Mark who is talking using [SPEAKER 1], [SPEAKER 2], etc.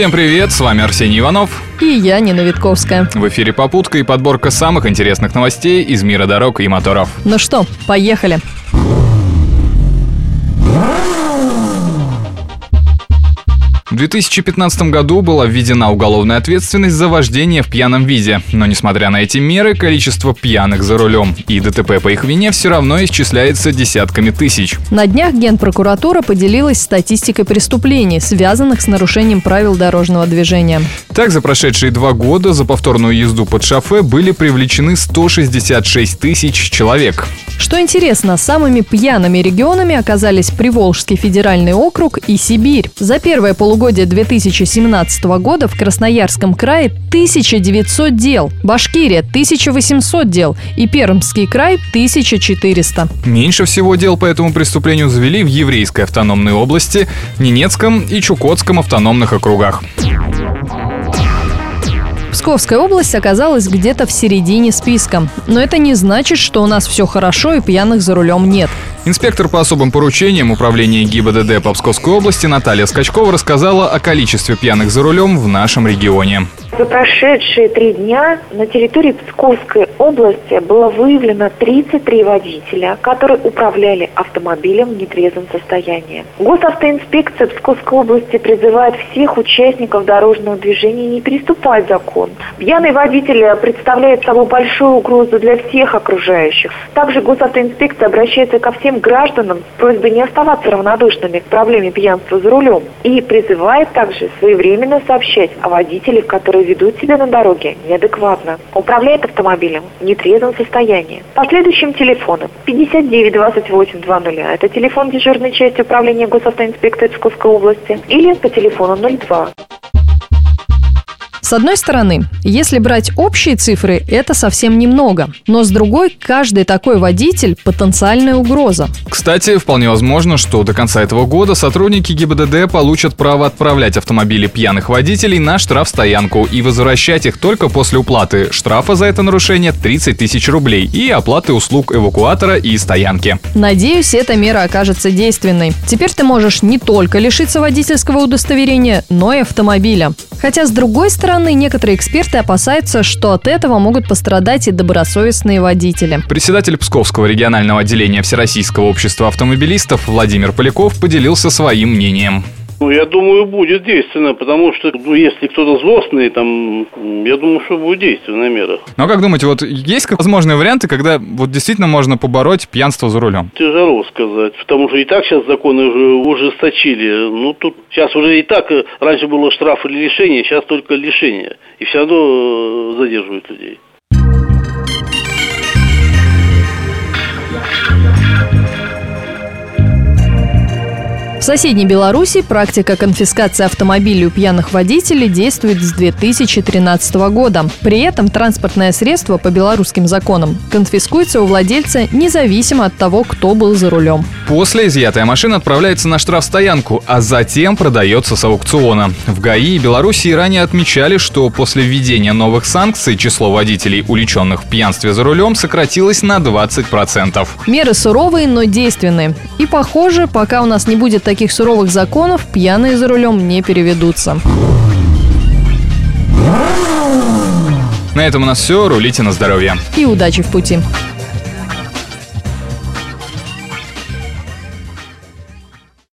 [SPEAKER 1] Всем привет, с вами Арсений Иванов.
[SPEAKER 2] И я, Нина Витковская.
[SPEAKER 1] В эфире «Попутка» и подборка самых интересных новостей из мира дорог и моторов.
[SPEAKER 2] Ну что, поехали.
[SPEAKER 1] В 2015 году была введена уголовная ответственность за вождение в пьяном виде, но несмотря на эти меры, количество пьяных за рулем и ДТП по их вине все равно исчисляется десятками тысяч.
[SPEAKER 2] На днях Генпрокуратура поделилась статистикой преступлений, связанных с нарушением правил дорожного движения.
[SPEAKER 1] Так, за прошедшие два года за повторную езду под шофе были привлечены 166 тысяч человек.
[SPEAKER 2] Что интересно, самыми пьяными регионами оказались Приволжский федеральный округ и Сибирь. За первое полугодие 2017 года в Красноярском крае 1900 дел, Башкирия 1800 дел и Пермский край 1400.
[SPEAKER 1] Меньше всего дел по этому преступлению завели в Еврейской автономной области, Ненецком и Чукотском автономных округах.
[SPEAKER 2] Псковская область оказалась где-то в середине списка. Но это не значит, что у нас все хорошо и пьяных за рулем нет.
[SPEAKER 1] Инспектор по особым поручениям управления ГИБДД по Псковской области Наталья Скачкова рассказала о количестве пьяных за рулем в нашем регионе.
[SPEAKER 3] За прошедшие три дня на территории Псковской области было выявлено 33 водителя, которые управляли автомобилем в нетрезвом состоянии. Госавтоинспекция Псковской области призывает всех участников дорожного движения не переступать закон. Пьяный водитель представляет собой большую угрозу для всех окружающих. Также госавтоинспекция обращается ко всем гражданам с просьбой не оставаться равнодушными к проблеме пьянства за рулем и призывает также своевременно сообщать о водителях, которые ведут себя на дороге неадекватно, управляют автомобилем в нетрезвом состоянии. По следующим телефонам 59 28 00 это телефон дежурной части управления госавтоинспекции Псковской области или по телефону 02.
[SPEAKER 2] С одной стороны, если брать общие цифры, это совсем немного. Но с другой, каждый такой водитель – потенциальная угроза.
[SPEAKER 1] Кстати, вполне возможно, что до конца этого года сотрудники ГИБДД получат право отправлять автомобили пьяных водителей на штрафстоянку и возвращать их только после уплаты штрафа за это нарушение 30 тысяч рублей и оплаты услуг эвакуатора и стоянки.
[SPEAKER 2] Надеюсь, эта мера окажется действенной. Теперь ты можешь не только лишиться водительского удостоверения, но и автомобиля. Хотя, с другой стороны, некоторые эксперты опасаются, что от этого могут пострадать и добросовестные водители.
[SPEAKER 1] Председатель Псковского регионального отделения Всероссийского общества автомобилистов Владимир Поляков поделился своим мнением.
[SPEAKER 4] Ну, я думаю, будет действенно, потому что, ну, если кто-то злостный, там, я думаю, что будет действенная мера.
[SPEAKER 1] Ну, а как думаете, вот есть возможные варианты, когда вот действительно можно побороть пьянство за рулем?
[SPEAKER 4] Тяжело сказать, потому что и так сейчас законы уже ужесточили. Ну, тут сейчас уже и так, э, раньше было штраф или лишение, сейчас только лишение. И все равно э, задерживают людей.
[SPEAKER 2] В соседней Беларуси практика конфискации автомобилей у пьяных водителей действует с 2013 года. При этом транспортное средство по белорусским законам конфискуется у владельца независимо от того, кто был за рулем.
[SPEAKER 1] После изъятая машина отправляется на штрафстоянку, а затем продается с аукциона. В ГАИ и Беларуси ранее отмечали, что после введения новых санкций число водителей, уличенных в пьянстве за рулем, сократилось на 20%.
[SPEAKER 2] Меры суровые, но действенные. И похоже, пока у нас не будет таких суровых законов, пьяные за рулем не переведутся.
[SPEAKER 1] На этом у нас все. Рулите на здоровье.
[SPEAKER 2] И удачи в пути.